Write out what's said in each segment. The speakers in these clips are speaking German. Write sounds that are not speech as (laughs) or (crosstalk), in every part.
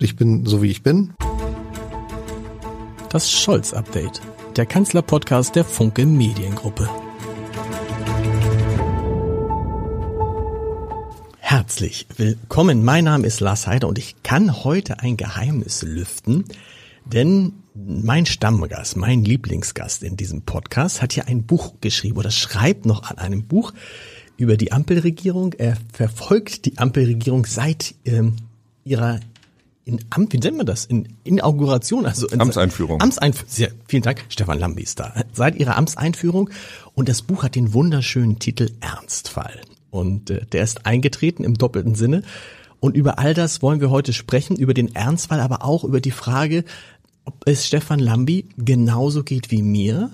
Ich bin so wie ich bin. Das Scholz-Update, der Kanzler-Podcast der Funke Mediengruppe. Herzlich willkommen. Mein Name ist Lars Heider und ich kann heute ein Geheimnis lüften, denn mein Stammgast, mein Lieblingsgast in diesem Podcast hat ja ein Buch geschrieben oder schreibt noch an einem Buch über die Ampelregierung. Er verfolgt die Ampelregierung seit ähm, ihrer in Amt, wie nennt man das? In Inauguration, also in Amtseinführung. Amtseinführung. Sehr, vielen Dank, Stefan Lambi ist da. Seit ihrer Amtseinführung und das Buch hat den wunderschönen Titel Ernstfall und äh, der ist eingetreten im doppelten Sinne. Und über all das wollen wir heute sprechen, über den Ernstfall, aber auch über die Frage, ob es Stefan Lambi genauso geht wie mir.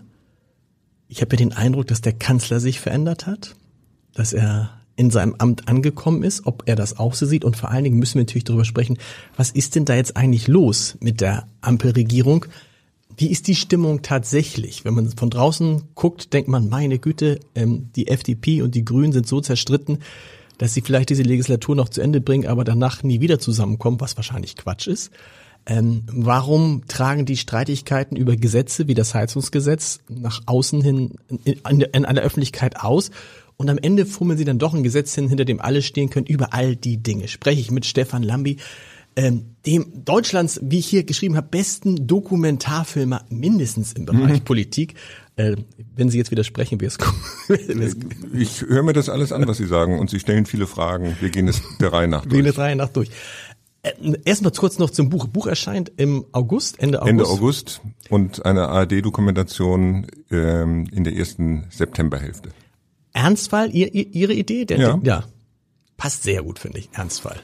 Ich habe ja den Eindruck, dass der Kanzler sich verändert hat, dass er in seinem Amt angekommen ist, ob er das auch so sieht. Und vor allen Dingen müssen wir natürlich darüber sprechen, was ist denn da jetzt eigentlich los mit der Ampelregierung? Wie ist die Stimmung tatsächlich? Wenn man von draußen guckt, denkt man, meine Güte, ähm, die FDP und die Grünen sind so zerstritten, dass sie vielleicht diese Legislatur noch zu Ende bringen, aber danach nie wieder zusammenkommen, was wahrscheinlich Quatsch ist. Ähm, warum tragen die Streitigkeiten über Gesetze wie das Heizungsgesetz nach außen hin in, in, in einer Öffentlichkeit aus? Und am Ende fummeln sie dann doch ein Gesetz hin, hinter dem alle stehen können, über all die Dinge. Spreche ich mit Stefan Lambi, ähm, dem Deutschlands, wie ich hier geschrieben habe, besten Dokumentarfilmer mindestens im Bereich mhm. Politik. Äh, wenn Sie jetzt widersprechen, wie es kommt. (laughs) ich höre mir das alles an, was Sie sagen, und Sie stellen viele Fragen. Wir gehen es der Reihe nach durch. (laughs) Wir gehen der Reihe nach durch. Äh, Erstmal kurz noch zum Buch. Buch erscheint im August, Ende August. Ende August und eine ARD-Dokumentation ähm, in der ersten Septemberhälfte. Ernstfall, ihr, ihr, Ihre Idee? Der, ja. ja. Passt sehr gut, finde ich, Ernstfall.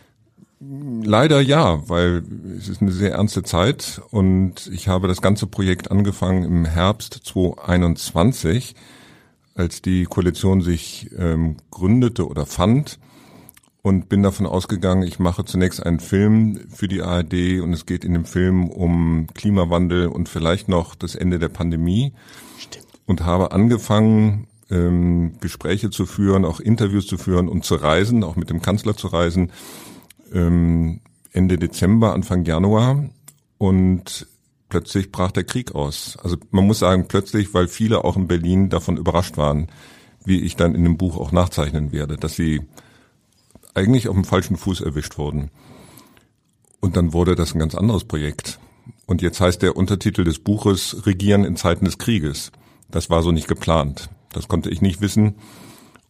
Leider ja, weil es ist eine sehr ernste Zeit und ich habe das ganze Projekt angefangen im Herbst 2021, als die Koalition sich ähm, gründete oder fand und bin davon ausgegangen, ich mache zunächst einen Film für die ARD und es geht in dem Film um Klimawandel und vielleicht noch das Ende der Pandemie. Stimmt. Und habe angefangen, ähm, Gespräche zu führen, auch Interviews zu führen und zu reisen, auch mit dem Kanzler zu reisen, ähm, Ende Dezember, Anfang Januar. Und plötzlich brach der Krieg aus. Also man muss sagen, plötzlich, weil viele auch in Berlin davon überrascht waren, wie ich dann in dem Buch auch nachzeichnen werde, dass sie eigentlich auf dem falschen Fuß erwischt wurden. Und dann wurde das ein ganz anderes Projekt. Und jetzt heißt der Untertitel des Buches Regieren in Zeiten des Krieges. Das war so nicht geplant. Das konnte ich nicht wissen.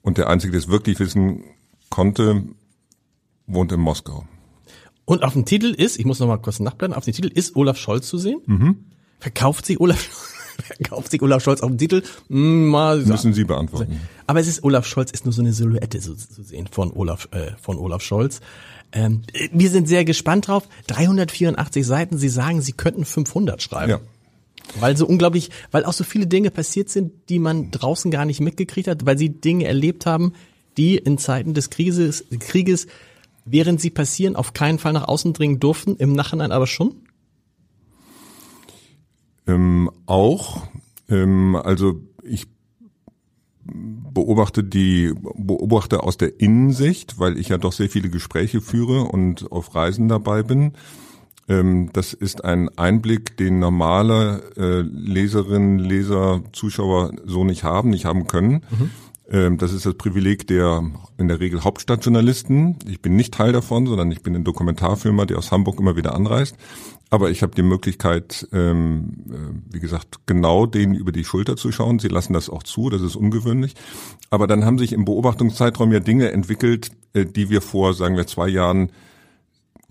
Und der Einzige, der es wirklich wissen konnte, wohnt in Moskau. Und auf dem Titel ist, ich muss noch mal kurz nachblättern, auf dem Titel ist Olaf Scholz zu sehen. Mhm. Verkauft sich Olaf (laughs) verkauft sich Olaf Scholz auf dem Titel? Hm, mal Müssen Sie beantworten. Aber es ist Olaf Scholz ist nur so eine Silhouette so, zu sehen von Olaf äh, von Olaf Scholz. Ähm, wir sind sehr gespannt drauf. 384 Seiten. Sie sagen, Sie könnten 500 schreiben. Ja. Weil so unglaublich, weil auch so viele Dinge passiert sind, die man draußen gar nicht mitgekriegt hat, weil sie Dinge erlebt haben, die in Zeiten des Krieges, Krieges, während sie passieren, auf keinen Fall nach außen dringen durften, im Nachhinein aber schon? Ähm, auch. Ähm, also ich beobachte die beobachte aus der Innensicht, weil ich ja doch sehr viele Gespräche führe und auf Reisen dabei bin. Ähm, das ist ein Einblick, den normale äh, Leserinnen, Leser, Zuschauer so nicht haben, nicht haben können. Mhm. Ähm, das ist das Privileg der in der Regel Hauptstadtjournalisten. Ich bin nicht Teil davon, sondern ich bin ein Dokumentarfilmer, der aus Hamburg immer wieder anreist. Aber ich habe die Möglichkeit, ähm, äh, wie gesagt, genau denen über die Schulter zu schauen. Sie lassen das auch zu, das ist ungewöhnlich. Aber dann haben sich im Beobachtungszeitraum ja Dinge entwickelt, äh, die wir vor, sagen wir, zwei Jahren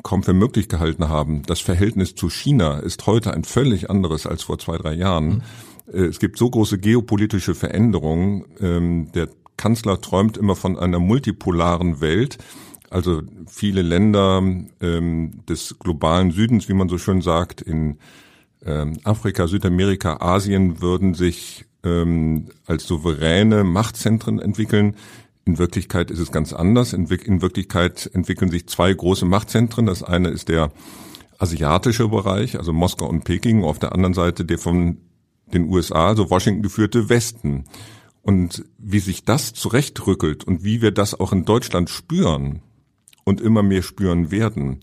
kaum für möglich gehalten haben. Das Verhältnis zu China ist heute ein völlig anderes als vor zwei, drei Jahren. Mhm. Es gibt so große geopolitische Veränderungen. Ähm, der Kanzler träumt immer von einer multipolaren Welt. Also viele Länder ähm, des globalen Südens, wie man so schön sagt, in ähm, Afrika, Südamerika, Asien würden sich als souveräne Machtzentren entwickeln. In Wirklichkeit ist es ganz anders. In, in Wirklichkeit entwickeln sich zwei große Machtzentren. Das eine ist der asiatische Bereich, also Moskau und Peking, auf der anderen Seite der von den USA, also Washington geführte Westen. Und wie sich das zurechtrückelt und wie wir das auch in Deutschland spüren und immer mehr spüren werden,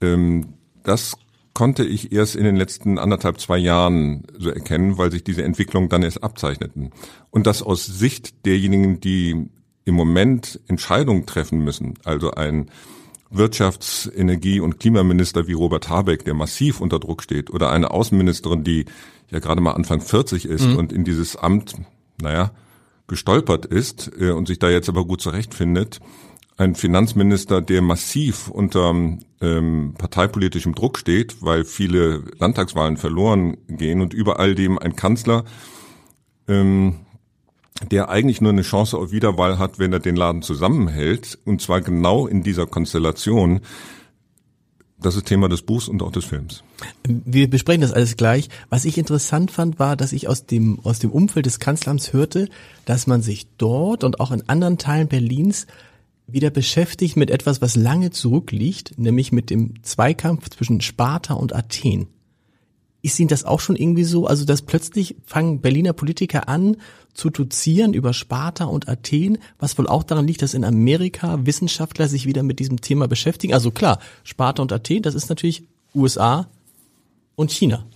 ähm, das konnte ich erst in den letzten anderthalb, zwei Jahren so erkennen, weil sich diese Entwicklungen dann erst abzeichneten. Und das aus Sicht derjenigen, die im Moment Entscheidungen treffen müssen, also ein Wirtschafts-, Energie- und Klimaminister wie Robert Habeck, der massiv unter Druck steht, oder eine Außenministerin, die ja gerade mal Anfang 40 ist mhm. und in dieses Amt, naja, gestolpert ist äh, und sich da jetzt aber gut zurechtfindet, ein Finanzminister, der massiv unter ähm, parteipolitischem Druck steht, weil viele Landtagswahlen verloren gehen und über all dem ein Kanzler, ähm, der eigentlich nur eine Chance auf Wiederwahl hat, wenn er den Laden zusammenhält, und zwar genau in dieser Konstellation. Das ist Thema des Buchs und auch des Films. Wir besprechen das alles gleich. Was ich interessant fand, war, dass ich aus dem, aus dem Umfeld des Kanzleramts hörte, dass man sich dort und auch in anderen Teilen Berlins wieder beschäftigt mit etwas, was lange zurückliegt, nämlich mit dem Zweikampf zwischen Sparta und Athen. Ist Ihnen das auch schon irgendwie so? Also, dass plötzlich fangen Berliner Politiker an zu dozieren über Sparta und Athen, was wohl auch daran liegt, dass in Amerika Wissenschaftler sich wieder mit diesem Thema beschäftigen. Also klar, Sparta und Athen, das ist natürlich USA und China.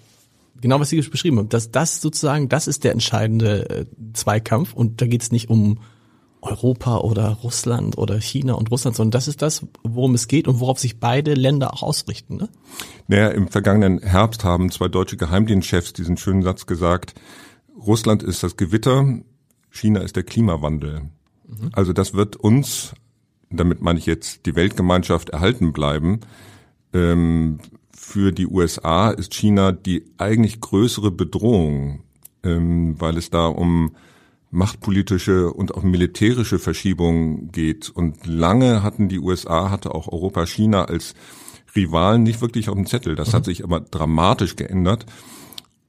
Genau, was Sie beschrieben haben. Dass das sozusagen, das ist der entscheidende äh, Zweikampf und da geht es nicht um Europa oder Russland oder China und Russland, sondern das ist das, worum es geht und worauf sich beide Länder auch ausrichten. Ne? Naja, im vergangenen Herbst haben zwei deutsche Geheimdienstchefs diesen schönen Satz gesagt, Russland ist das Gewitter, China ist der Klimawandel. Mhm. Also das wird uns, damit meine ich jetzt die Weltgemeinschaft erhalten bleiben, ähm, für die USA ist China die eigentlich größere Bedrohung, ähm, weil es da um machtpolitische und auch militärische Verschiebungen geht. Und lange hatten die USA, hatte auch Europa China als Rivalen nicht wirklich auf dem Zettel. Das mhm. hat sich aber dramatisch geändert.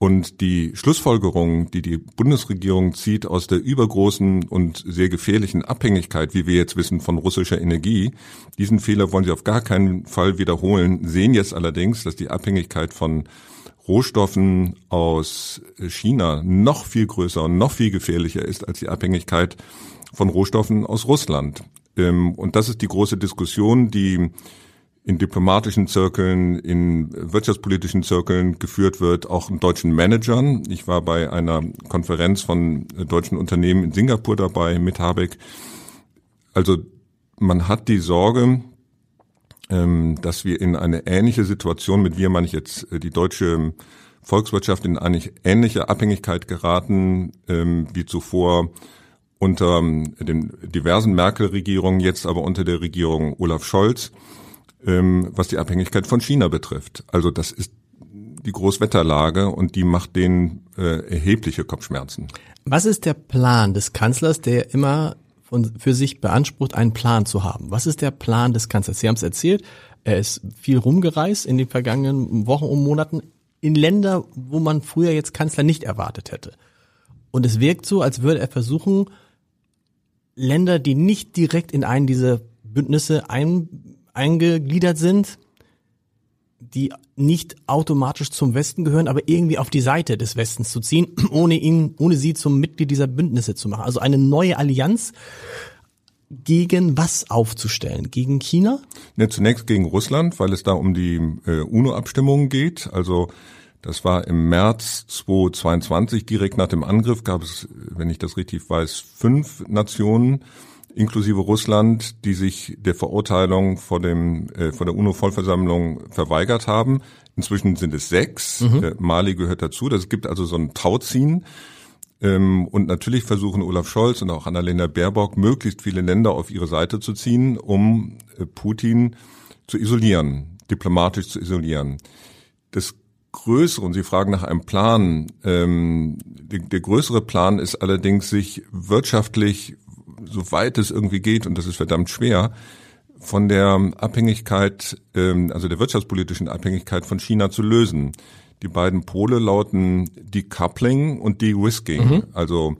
Und die Schlussfolgerung, die die Bundesregierung zieht aus der übergroßen und sehr gefährlichen Abhängigkeit, wie wir jetzt wissen, von russischer Energie, diesen Fehler wollen sie auf gar keinen Fall wiederholen, sehen jetzt allerdings, dass die Abhängigkeit von Rohstoffen aus China noch viel größer und noch viel gefährlicher ist als die Abhängigkeit von Rohstoffen aus Russland. Ähm, und das ist die große Diskussion, die in diplomatischen Zirkeln, in wirtschaftspolitischen Zirkeln geführt wird, auch in deutschen Managern. Ich war bei einer Konferenz von deutschen Unternehmen in Singapur dabei mit Habeck. Also man hat die Sorge, ähm, dass wir in eine ähnliche Situation, mit wir meine ich jetzt äh, die deutsche Volkswirtschaft, in eine ähnliche Abhängigkeit geraten ähm, wie zuvor unter ähm, den diversen Merkel-Regierungen, jetzt aber unter der Regierung Olaf Scholz, was die Abhängigkeit von China betrifft. Also das ist die Großwetterlage und die macht denen äh, erhebliche Kopfschmerzen. Was ist der Plan des Kanzlers, der immer von, für sich beansprucht, einen Plan zu haben. Was ist der Plan des Kanzlers? Sie haben es erzählt, er ist viel rumgereist in den vergangenen Wochen und Monaten in Länder, wo man früher jetzt Kanzler nicht erwartet hätte. Und es wirkt so, als würde er versuchen, Länder, die nicht direkt in einen dieser Bündnisse ein, eingegliedert sind, die nicht automatisch zum Westen gehören, aber irgendwie auf die Seite des Westens zu ziehen, (clears throat) ohne ihn, ohne sie zum Mitglied dieser Bündnisse zu machen. Also eine neue Allianz gegen was aufzustellen? Gegen China? Ja, zunächst gegen Russland, weil es da um die äh, UNO-Abstimmungen geht. Also das war im März 2022, direkt nach dem Angriff gab es, wenn ich das richtig weiß, fünf Nationen, inklusive Russland, die sich der Verurteilung vor dem äh, vor der UNO-Vollversammlung verweigert haben. Inzwischen sind es sechs. Mhm. Äh, Mali gehört dazu. Das gibt also so ein Tauziehen. Ähm, und natürlich versuchen Olaf Scholz und auch Annalena Baerbock, möglichst viele Länder auf ihre Seite zu ziehen, um äh, Putin zu isolieren, diplomatisch zu isolieren. Das größere, und Sie fragen nach einem Plan, ähm, der, der größere Plan ist allerdings, sich wirtschaftlich soweit es irgendwie geht, und das ist verdammt schwer, von der Abhängigkeit, ähm, also der wirtschaftspolitischen Abhängigkeit von China zu lösen. Die beiden Pole lauten Decoupling und De-Risking. Mhm. Also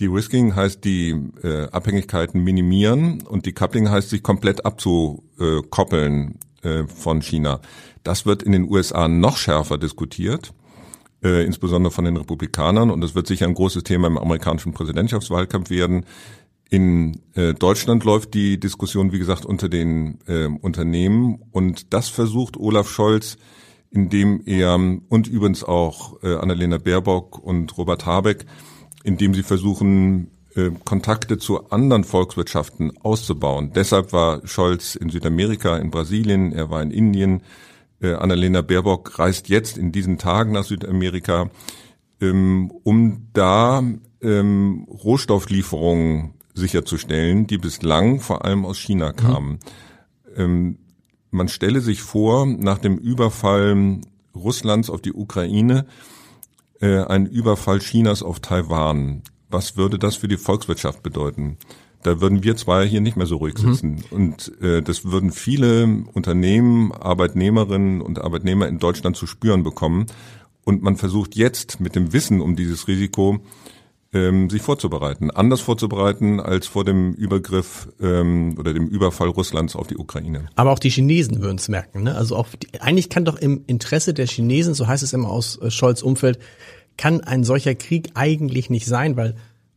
De-Risking heißt die äh, Abhängigkeiten minimieren und Decoupling heißt sich komplett abzukoppeln äh, von China. Das wird in den USA noch schärfer diskutiert, äh, insbesondere von den Republikanern und das wird sicher ein großes Thema im amerikanischen Präsidentschaftswahlkampf werden. In äh, Deutschland läuft die Diskussion, wie gesagt, unter den äh, Unternehmen und das versucht Olaf Scholz, indem er und übrigens auch äh, Annalena Baerbock und Robert Habeck, indem sie versuchen, äh, Kontakte zu anderen Volkswirtschaften auszubauen. Deshalb war Scholz in Südamerika, in Brasilien, er war in Indien. Äh, Annalena Baerbock reist jetzt in diesen Tagen nach Südamerika, ähm, um da ähm, Rohstofflieferungen sicherzustellen, die bislang vor allem aus China mhm. kamen. Mhm. Ähm, man stelle sich vor, nach dem Überfall Russlands auf die Ukraine, äh, ein Überfall Chinas auf Taiwan. Was würde das für die Volkswirtschaft bedeuten? Da würden wir zwei hier nicht mehr so ruhig mhm. sitzen. Mhm. Und äh, das würden viele Unternehmen, Arbeitnehmerinnen und Arbeitnehmer in Deutschland zu spüren bekommen. Und man versucht jetzt mit dem Wissen um dieses Risiko ähm, sich vorzubereiten, anders vorzubereiten als vor dem Übergriff ähm, oder dem Überfall Russlands auf die Ukraine. Aber auch die Chinesen würden es merken. Ne? Also auch die, eigentlich kann doch im Interesse der Chinesen, so heißt es immer aus äh, Scholz Umfeld, kann ein solcher Krieg eigentlich nicht sein, weil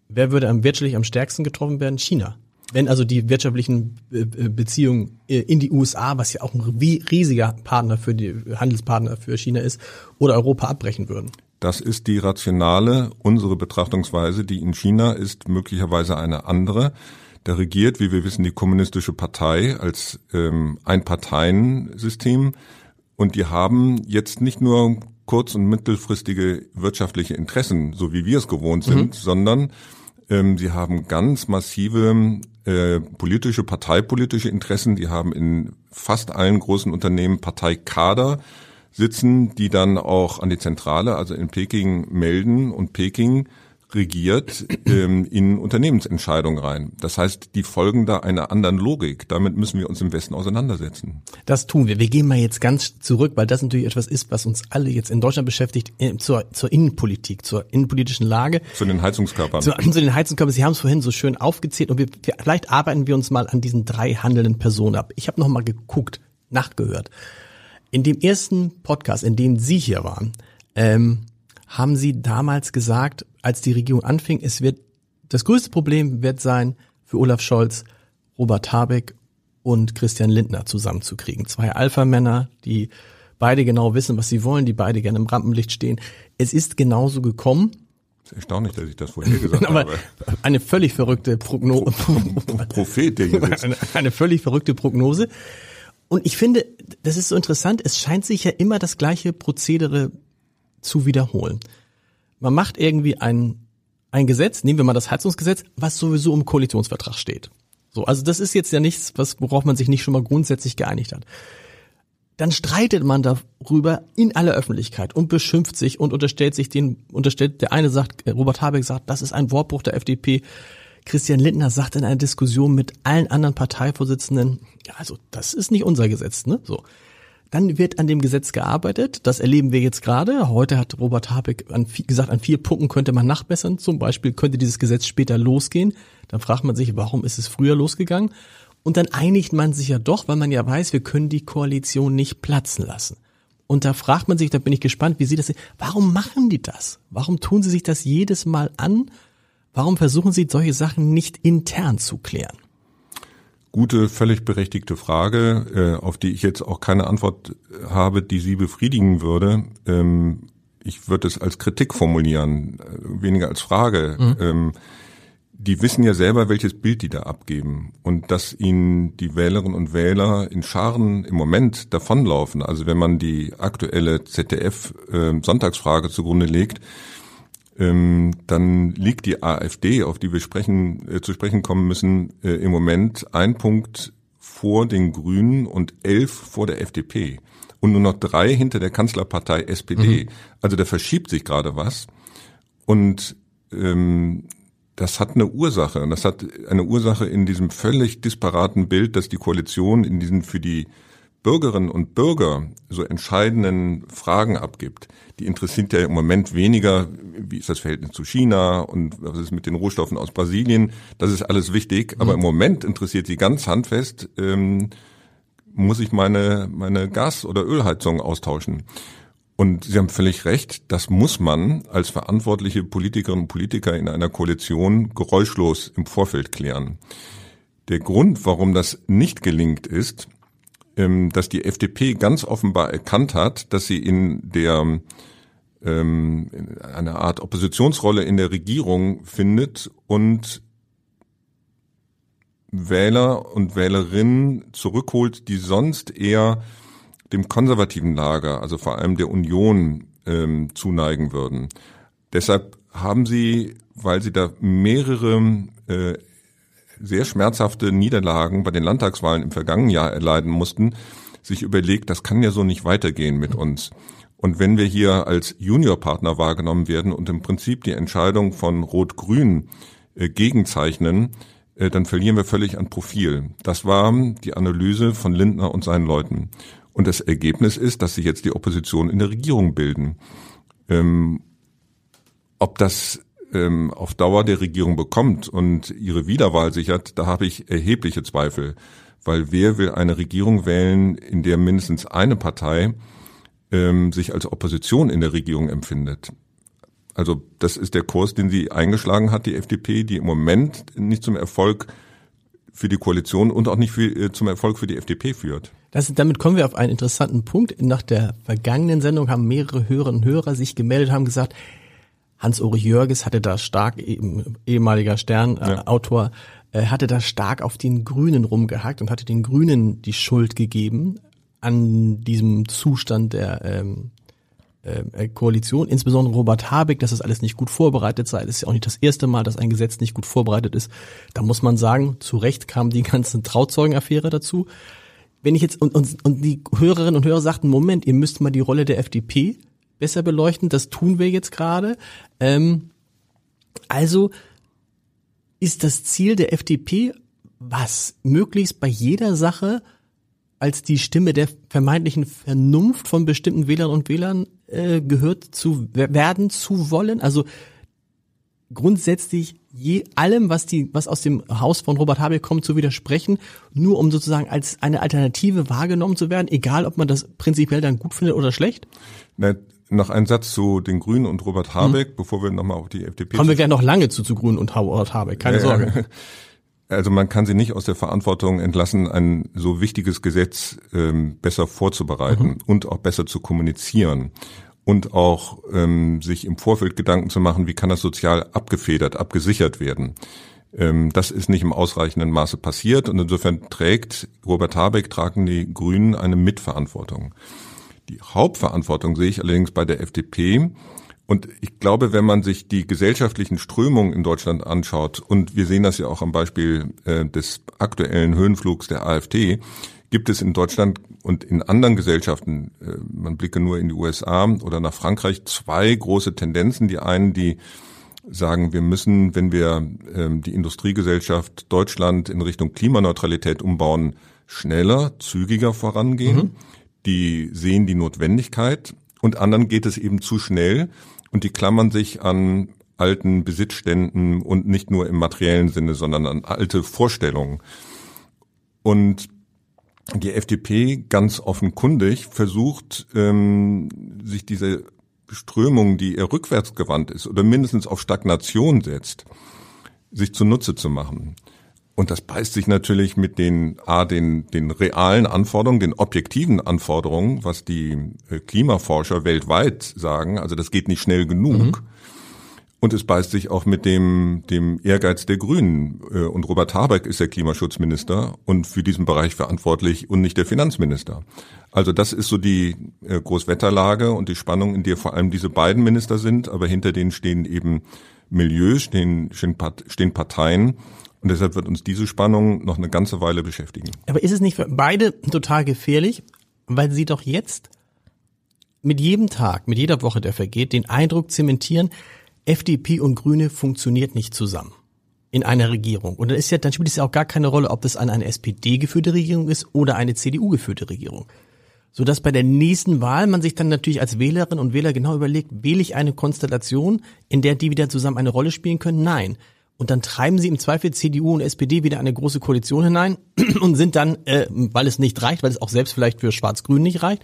wer würde am wirtschaftlich am stärksten getroffen werden? China. Wenn also die wirtschaftlichen äh, äh, Beziehungen in die USA, was ja auch ein riesiger Partner für die Handelspartner für China ist, oder Europa abbrechen würden. Das ist die rationale, unsere Betrachtungsweise, die in China ist möglicherweise eine andere. Da regiert, wie wir wissen, die kommunistische Partei als ähm, Einparteiensystem. Und die haben jetzt nicht nur kurz- und mittelfristige wirtschaftliche Interessen, so wie wir es gewohnt sind, mhm. sondern ähm, sie haben ganz massive äh, politische, parteipolitische Interessen. Die haben in fast allen großen Unternehmen Parteikader sitzen, die dann auch an die Zentrale, also in Peking, melden und Peking regiert ähm, in Unternehmensentscheidungen rein. Das heißt, die folgen da einer anderen Logik. Damit müssen wir uns im Westen auseinandersetzen. Das tun wir. Wir gehen mal jetzt ganz zurück, weil das natürlich etwas ist, was uns alle jetzt in Deutschland beschäftigt, äh, zur, zur Innenpolitik, zur innenpolitischen Lage. Zu den Heizungskörpern. Zu, zu den Heizungskörpern. Sie haben es vorhin so schön aufgezählt und wir, vielleicht arbeiten wir uns mal an diesen drei handelnden Personen ab. Ich habe noch mal geguckt, nachgehört. In dem ersten Podcast, in dem Sie hier waren, ähm, haben Sie damals gesagt, als die Regierung anfing, es wird das größte Problem wird sein für Olaf Scholz, Robert Habeck und Christian Lindner zusammenzukriegen. Zwei Alpha-Männer, die beide genau wissen, was sie wollen, die beide gerne im Rampenlicht stehen. Es ist genauso gekommen. Das ist erstaunlich, dass ich das vorher gesagt (laughs) Aber habe. Eine völlig verrückte Prognose. Prophet, der hier sitzt. Eine, (laughs) eine völlig verrückte Prognose. Und ich finde, das ist so interessant, es scheint sich ja immer das gleiche Prozedere zu wiederholen. Man macht irgendwie ein, ein Gesetz, nehmen wir mal das Heizungsgesetz, was sowieso im Koalitionsvertrag steht. So, also das ist jetzt ja nichts, was, worauf man sich nicht schon mal grundsätzlich geeinigt hat. Dann streitet man darüber in aller Öffentlichkeit und beschimpft sich und unterstellt sich den, unterstellt, der eine sagt, Robert Habeck sagt, das ist ein Wortbruch der FDP. Christian Lindner sagt in einer Diskussion mit allen anderen Parteivorsitzenden, also das ist nicht unser Gesetz, ne? So. Dann wird an dem Gesetz gearbeitet. Das erleben wir jetzt gerade. Heute hat Robert Habeck an, gesagt, an vier Punkten könnte man nachbessern. Zum Beispiel könnte dieses Gesetz später losgehen. Dann fragt man sich, warum ist es früher losgegangen? Und dann einigt man sich ja doch, weil man ja weiß, wir können die Koalition nicht platzen lassen. Und da fragt man sich, da bin ich gespannt, wie Sie das sehen. Warum machen die das? Warum tun sie sich das jedes Mal an? Warum versuchen Sie solche Sachen nicht intern zu klären? Gute, völlig berechtigte Frage, äh, auf die ich jetzt auch keine Antwort habe, die Sie befriedigen würde. Ähm, ich würde es als Kritik formulieren, äh, weniger als Frage. Mhm. Ähm, die wissen ja selber, welches Bild die da abgeben und dass ihnen die Wählerinnen und Wähler in Scharen im Moment davonlaufen. Also wenn man die aktuelle ZDF-Sonntagsfrage äh, zugrunde legt, dann liegt die AfD, auf die wir sprechen, äh, zu sprechen kommen müssen, äh, im Moment ein Punkt vor den Grünen und elf vor der FDP und nur noch drei hinter der Kanzlerpartei SPD. Mhm. Also da verschiebt sich gerade was und ähm, das hat eine Ursache und das hat eine Ursache in diesem völlig disparaten Bild, dass die Koalition in diesen für die Bürgerinnen und Bürger so entscheidenden Fragen abgibt, die interessiert ja im Moment weniger, wie ist das Verhältnis zu China und was ist mit den Rohstoffen aus Brasilien. Das ist alles wichtig, aber im Moment interessiert sie ganz handfest, ähm, muss ich meine, meine Gas- oder Ölheizung austauschen. Und Sie haben völlig recht, das muss man als verantwortliche Politikerinnen und Politiker in einer Koalition geräuschlos im Vorfeld klären. Der Grund, warum das nicht gelingt, ist, dass die FDP ganz offenbar erkannt hat, dass sie in der ähm, eine Art Oppositionsrolle in der Regierung findet und Wähler und Wählerinnen zurückholt, die sonst eher dem konservativen Lager, also vor allem der Union, ähm, zuneigen würden. Deshalb haben sie, weil sie da mehrere äh, sehr schmerzhafte Niederlagen bei den Landtagswahlen im vergangenen Jahr erleiden mussten, sich überlegt, das kann ja so nicht weitergehen mit uns. Und wenn wir hier als Juniorpartner wahrgenommen werden und im Prinzip die Entscheidung von Rot-Grün äh, gegenzeichnen, äh, dann verlieren wir völlig an Profil. Das war die Analyse von Lindner und seinen Leuten. Und das Ergebnis ist, dass sie jetzt die Opposition in der Regierung bilden. Ähm, ob das ähm, auf Dauer der Regierung bekommt und ihre Wiederwahl sichert, da habe ich erhebliche Zweifel. Weil wer will eine Regierung wählen, in der mindestens eine Partei ähm, sich als Opposition in der Regierung empfindet? Also das ist der Kurs, den sie eingeschlagen hat, die FDP, die im Moment nicht zum Erfolg für die Koalition und auch nicht für, äh, zum Erfolg für die FDP führt. Das, damit kommen wir auf einen interessanten Punkt. Nach der vergangenen Sendung haben mehrere Hörerinnen und Hörer sich gemeldet, haben gesagt, Hans-Ulrich Jörges hatte da stark, ehemaliger Stern-Autor, äh, ja. hatte da stark auf den Grünen rumgehackt und hatte den Grünen die Schuld gegeben an diesem Zustand der ähm, äh, Koalition, insbesondere Robert Habeck, dass das alles nicht gut vorbereitet sei. Das ist ja auch nicht das erste Mal, dass ein Gesetz nicht gut vorbereitet ist. Da muss man sagen, zu Recht kam die ganze Trauzeugenaffäre dazu wenn ich jetzt und, und, und die Hörerinnen und Hörer sagten, Moment, ihr müsst mal die Rolle der FDP besser beleuchten, das tun wir jetzt gerade. Ähm, also ist das Ziel der FDP, was möglichst bei jeder Sache als die Stimme der vermeintlichen Vernunft von bestimmten Wählerinnen und Wählern äh, gehört zu werden zu wollen. Also grundsätzlich je allem, was die, was aus dem Haus von Robert Habeck kommt, zu widersprechen, nur um sozusagen als eine Alternative wahrgenommen zu werden, egal ob man das prinzipiell dann gut findet oder schlecht? Na, noch ein Satz zu den Grünen und Robert Habeck, hm. bevor wir nochmal auf die FDP. Kommen wir gerne noch lange zu, zu Grünen und Robert Habeck, keine äh, Sorge. (laughs) Also man kann sie nicht aus der Verantwortung entlassen, ein so wichtiges Gesetz ähm, besser vorzubereiten mhm. und auch besser zu kommunizieren und auch ähm, sich im Vorfeld Gedanken zu machen, wie kann das sozial abgefedert, abgesichert werden. Ähm, das ist nicht im ausreichenden Maße passiert und insofern trägt Robert Habeck, tragen die Grünen eine Mitverantwortung. Die Hauptverantwortung sehe ich allerdings bei der FDP. Und ich glaube, wenn man sich die gesellschaftlichen Strömungen in Deutschland anschaut, und wir sehen das ja auch am Beispiel äh, des aktuellen Höhenflugs der AfD, gibt es in Deutschland und in anderen Gesellschaften, äh, man blicke nur in die USA oder nach Frankreich, zwei große Tendenzen. Die einen, die sagen, wir müssen, wenn wir ähm, die Industriegesellschaft Deutschland in Richtung Klimaneutralität umbauen, schneller, zügiger vorangehen. Mhm. Die sehen die Notwendigkeit und anderen geht es eben zu schnell und die klammern sich an alten Besitzständen und nicht nur im materiellen Sinne, sondern an alte Vorstellungen. Und die FDP ganz offenkundig versucht, ähm, sich diese Strömung, die eher rückwärtsgewandt ist oder mindestens auf Stagnation setzt, sich zunutze zu machen. Und das beißt sich natürlich mit den, A, den, den realen Anforderungen, den objektiven Anforderungen, was die äh, Klimaforscher weltweit sagen. Also das geht nicht schnell genug. Mhm. Und es beißt sich auch mit dem, dem Ehrgeiz der Grünen. Äh, und Robert Habeck ist der Klimaschutzminister und für diesen Bereich verantwortlich und nicht der Finanzminister. Also das ist so die äh, Großwetterlage und die Spannung, in der vor allem diese beiden Minister sind. Aber hinter denen stehen eben Milieus, stehen, stehen Parteien. Und deshalb wird uns diese Spannung noch eine ganze Weile beschäftigen. Aber ist es nicht für beide total gefährlich, weil sie doch jetzt mit jedem Tag, mit jeder Woche, der vergeht, den Eindruck zementieren, FDP und Grüne funktioniert nicht zusammen in einer Regierung. Und dann ist ja, dann spielt es ja auch gar keine Rolle, ob das an eine SPD geführte Regierung ist oder eine CDU geführte Regierung. Sodass bei der nächsten Wahl man sich dann natürlich als Wählerin und Wähler genau überlegt, wähle ich eine Konstellation, in der die wieder zusammen eine Rolle spielen können? Nein. Und dann treiben sie im Zweifel CDU und SPD wieder eine große Koalition hinein (clears throat) und sind dann, äh, weil es nicht reicht, weil es auch selbst vielleicht für Schwarz-Grün nicht reicht,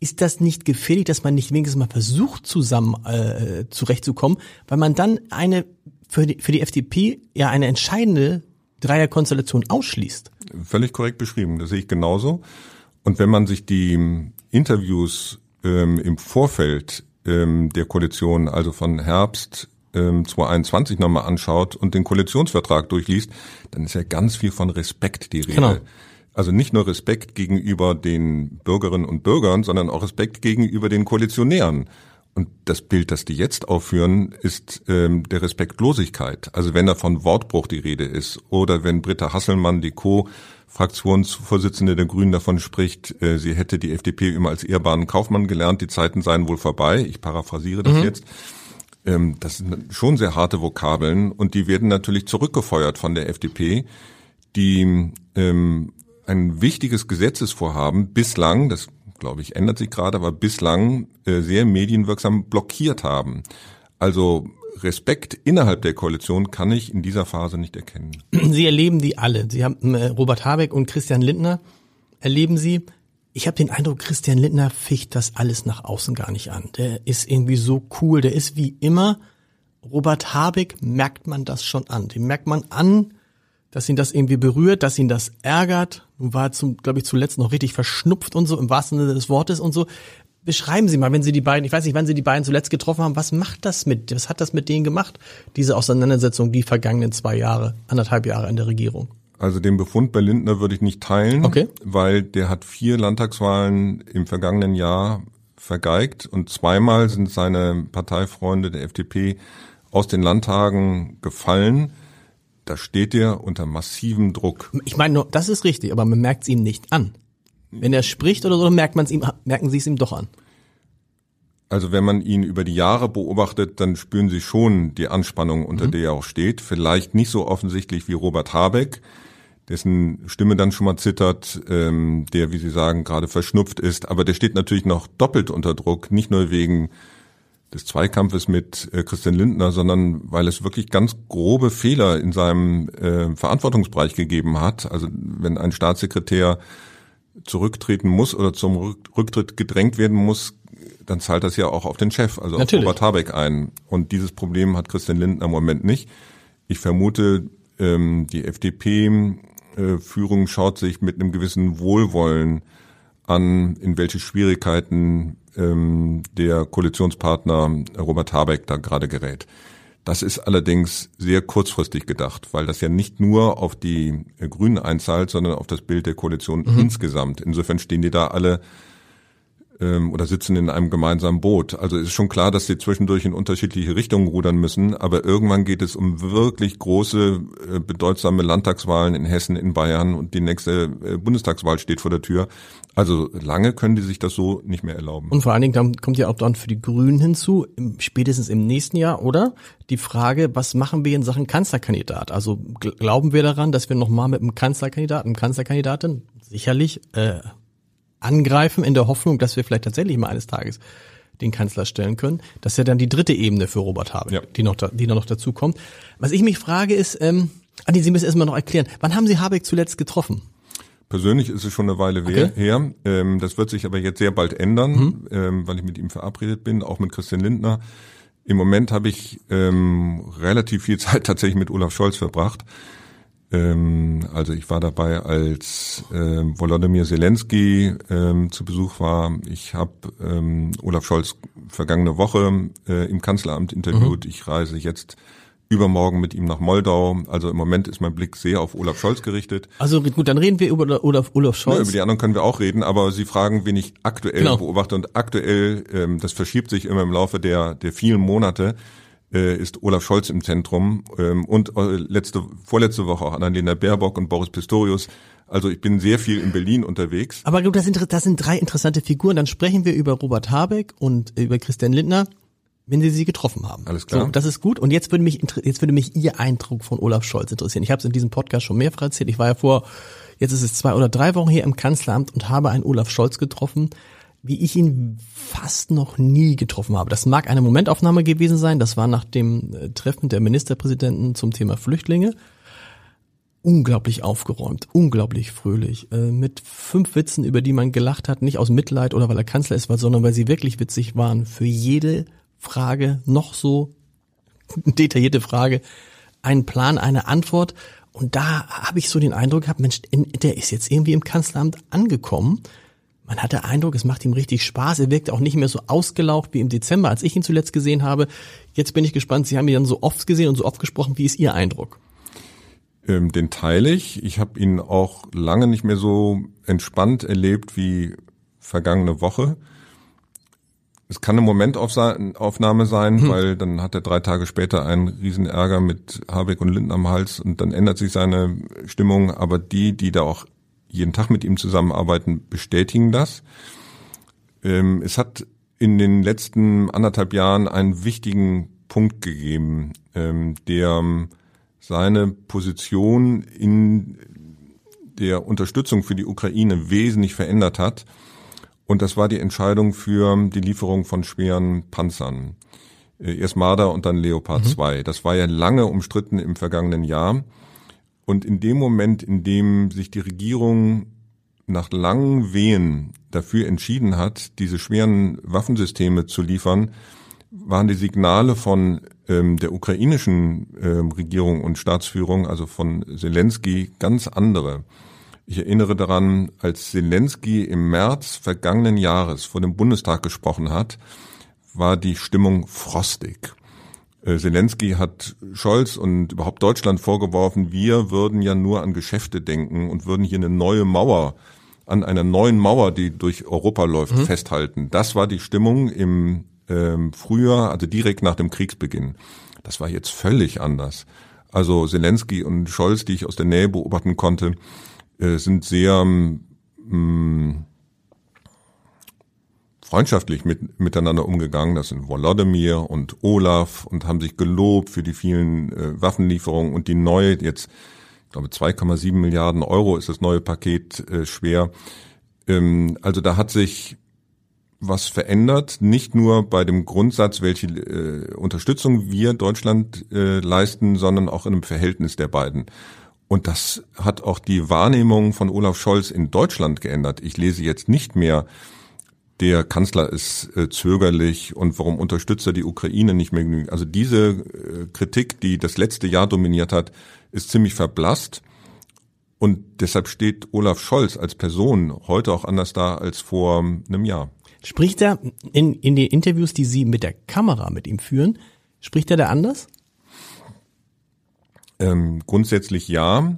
ist das nicht gefährlich, dass man nicht wenigstens mal versucht, zusammen äh, zurechtzukommen, weil man dann eine für die, für die FDP ja eine entscheidende Dreierkonstellation ausschließt? Völlig korrekt beschrieben, das sehe ich genauso. Und wenn man sich die Interviews ähm, im Vorfeld ähm, der Koalition, also von Herbst ähm, 2021 nochmal anschaut und den Koalitionsvertrag durchliest, dann ist ja ganz viel von Respekt die Rede. Genau. Also nicht nur Respekt gegenüber den Bürgerinnen und Bürgern, sondern auch Respekt gegenüber den Koalitionären. Und das Bild, das die jetzt aufführen, ist ähm, der Respektlosigkeit. Also wenn da von Wortbruch die Rede ist oder wenn Britta Hasselmann, die Co-Fraktionsvorsitzende der Grünen, davon spricht, äh, sie hätte die FDP immer als ehrbaren Kaufmann gelernt, die Zeiten seien wohl vorbei. Ich paraphrasiere das mhm. jetzt. Ähm, das sind schon sehr harte Vokabeln und die werden natürlich zurückgefeuert von der FDP, die ähm, ein wichtiges Gesetzesvorhaben bislang, das glaube ich ändert sich gerade, aber bislang äh, sehr medienwirksam blockiert haben. Also Respekt innerhalb der Koalition kann ich in dieser Phase nicht erkennen. Sie erleben die alle. Sie haben äh, Robert Habeck und Christian Lindner erleben Sie. Ich habe den Eindruck, Christian Lindner ficht das alles nach außen gar nicht an. Der ist irgendwie so cool. Der ist wie immer. Robert Habeck merkt man das schon an. Den merkt man an, dass ihn das irgendwie berührt, dass ihn das ärgert. Nun war zum, glaube ich, zuletzt noch richtig verschnupft und so, im wahrsten Sinne des Wortes und so. Beschreiben Sie mal, wenn Sie die beiden, ich weiß nicht, wann Sie die beiden zuletzt getroffen haben, was macht das mit, was hat das mit denen gemacht, diese Auseinandersetzung, die vergangenen zwei Jahre, anderthalb Jahre in der Regierung? Also den Befund bei Lindner würde ich nicht teilen, okay. weil der hat vier Landtagswahlen im vergangenen Jahr vergeigt und zweimal sind seine Parteifreunde der FDP aus den Landtagen gefallen da steht er unter massivem Druck. Ich meine, das ist richtig, aber man merkt es ihm nicht an. Wenn er spricht oder so, merkt man es ihm, merken Sie es ihm doch an. Also wenn man ihn über die Jahre beobachtet, dann spüren Sie schon die Anspannung, unter mhm. der er auch steht. Vielleicht nicht so offensichtlich wie Robert Habeck, dessen Stimme dann schon mal zittert, ähm, der, wie Sie sagen, gerade verschnupft ist. Aber der steht natürlich noch doppelt unter Druck, nicht nur wegen des Zweikampfes mit äh, Christian Lindner, sondern weil es wirklich ganz grobe Fehler in seinem äh, Verantwortungsbereich gegeben hat. Also wenn ein Staatssekretär zurücktreten muss oder zum Rücktritt gedrängt werden muss, dann zahlt das ja auch auf den Chef, also Natürlich. auf Robert Habeck ein. Und dieses Problem hat Christian Lindner im Moment nicht. Ich vermute, ähm, die FDP-Führung äh, schaut sich mit einem gewissen Wohlwollen an, in welche Schwierigkeiten ähm, der Koalitionspartner Robert Habeck da gerade gerät. Das ist allerdings sehr kurzfristig gedacht, weil das ja nicht nur auf die Grünen einzahlt, sondern auf das Bild der Koalition mhm. insgesamt. Insofern stehen die da alle ähm, oder sitzen in einem gemeinsamen Boot. Also ist schon klar, dass sie zwischendurch in unterschiedliche Richtungen rudern müssen, aber irgendwann geht es um wirklich große, äh, bedeutsame Landtagswahlen in Hessen, in Bayern und die nächste äh, Bundestagswahl steht vor der Tür. Also lange können die sich das so nicht mehr erlauben. Und vor allen Dingen dann kommt ja auch dann für die Grünen hinzu, spätestens im nächsten Jahr, oder? Die Frage, was machen wir in Sachen Kanzlerkandidat? Also glauben wir daran, dass wir nochmal mit einem Kanzlerkandidaten, Kanzlerkandidatin sicherlich äh, angreifen in der Hoffnung, dass wir vielleicht tatsächlich mal eines Tages den Kanzler stellen können. Das ist ja dann die dritte Ebene für Robert Habeck, ja. die noch da, die noch dazu kommt. Was ich mich frage ist, ähm, Andi, Sie müssen erstmal noch erklären, wann haben Sie Habeck zuletzt getroffen? Persönlich ist es schon eine Weile okay. her. Ähm, das wird sich aber jetzt sehr bald ändern, mhm. ähm, weil ich mit ihm verabredet bin, auch mit Christian Lindner. Im Moment habe ich ähm, relativ viel (laughs) Zeit tatsächlich mit Olaf Scholz verbracht. Ähm, also ich war dabei, als äh, Volodymyr Zelensky ähm, zu Besuch war. Ich habe ähm, Olaf Scholz vergangene Woche äh, im Kanzleramt interviewt. Mhm. Ich reise jetzt übermorgen mit ihm nach Moldau. Also im Moment ist mein Blick sehr auf Olaf Scholz gerichtet. Also gut, dann reden wir über Olaf, Olaf Scholz. Ja, über die anderen können wir auch reden, aber Sie fragen, wen ich aktuell genau. beobachte. Und aktuell, ähm, das verschiebt sich immer im Laufe der, der vielen Monate, ist Olaf Scholz im Zentrum ähm, und äh, letzte, vorletzte Woche auch Annalena Baerbock und Boris Pistorius. Also ich bin sehr viel in Berlin unterwegs. Aber das sind, das sind drei interessante Figuren. Dann sprechen wir über Robert Habeck und über Christian Lindner wenn Sie sie getroffen haben. Alles klar. So, das ist gut. Und jetzt würde mich jetzt würde mich Ihr Eindruck von Olaf Scholz interessieren. Ich habe es in diesem Podcast schon mehrfach erzählt. Ich war ja vor, jetzt ist es zwei oder drei Wochen hier im Kanzleramt und habe einen Olaf Scholz getroffen, wie ich ihn fast noch nie getroffen habe. Das mag eine Momentaufnahme gewesen sein. Das war nach dem äh, Treffen der Ministerpräsidenten zum Thema Flüchtlinge. unglaublich aufgeräumt, unglaublich fröhlich, äh, mit fünf Witzen, über die man gelacht hat, nicht aus Mitleid oder weil er Kanzler ist, sondern weil sie wirklich witzig waren. Für jede Frage noch so (laughs) detaillierte Frage einen Plan, eine Antwort. Und da habe ich so den Eindruck gehabt, Mensch, der ist jetzt irgendwie im Kanzleramt angekommen. Man hat den Eindruck, es macht ihm richtig Spaß. Er wirkt auch nicht mehr so ausgelaucht wie im Dezember, als ich ihn zuletzt gesehen habe. Jetzt bin ich gespannt. Sie haben ihn dann so oft gesehen und so oft gesprochen. Wie ist Ihr Eindruck? Ähm, den teile ich. Ich habe ihn auch lange nicht mehr so entspannt erlebt wie vergangene Woche. Es kann eine Momentaufnahme sein, hm. weil dann hat er drei Tage später einen Riesenärger mit Habeck und Linden am Hals und dann ändert sich seine Stimmung. Aber die, die da auch jeden Tag mit ihm zusammenarbeiten, bestätigen das. Ähm, es hat in den letzten anderthalb Jahren einen wichtigen Punkt gegeben, ähm, der seine Position in der Unterstützung für die Ukraine wesentlich verändert hat. Und das war die Entscheidung für die Lieferung von schweren Panzern. Äh, erst Marder und dann Leopard mhm. 2. Das war ja lange umstritten im vergangenen Jahr. Und in dem Moment, in dem sich die Regierung nach langen Wehen dafür entschieden hat, diese schweren Waffensysteme zu liefern, waren die Signale von ähm, der ukrainischen ähm, Regierung und Staatsführung, also von Zelensky, ganz andere. Ich erinnere daran, als Zelensky im März vergangenen Jahres vor dem Bundestag gesprochen hat, war die Stimmung frostig. Äh, Zelensky hat Scholz und überhaupt Deutschland vorgeworfen, wir würden ja nur an Geschäfte denken und würden hier eine neue Mauer an einer neuen Mauer, die durch Europa läuft, mhm. festhalten. Das war die Stimmung im ähm, Frühjahr, also direkt nach dem Kriegsbeginn. Das war jetzt völlig anders. Also Zelensky und Scholz, die ich aus der Nähe beobachten konnte, äh, sind sehr mh, mm, freundschaftlich mit, miteinander umgegangen. Das sind Volodymyr und Olaf und haben sich gelobt für die vielen äh, Waffenlieferungen und die neue, jetzt, ich glaube 2,7 Milliarden Euro ist das neue Paket äh, schwer. Ähm, also da hat sich was verändert, nicht nur bei dem Grundsatz, welche äh, Unterstützung wir Deutschland äh, leisten, sondern auch in dem Verhältnis der beiden. Und das hat auch die Wahrnehmung von Olaf Scholz in Deutschland geändert. Ich lese jetzt nicht mehr, der Kanzler ist äh, zögerlich und warum unterstützt er die Ukraine nicht mehr genügend. Also diese äh, Kritik, die das letzte Jahr dominiert hat, ist ziemlich verblasst. Und deshalb steht Olaf Scholz als Person heute auch anders da als vor einem Jahr. Spricht er in, in den Interviews, die Sie mit der Kamera mit ihm führen, spricht er da anders? Ähm, grundsätzlich ja.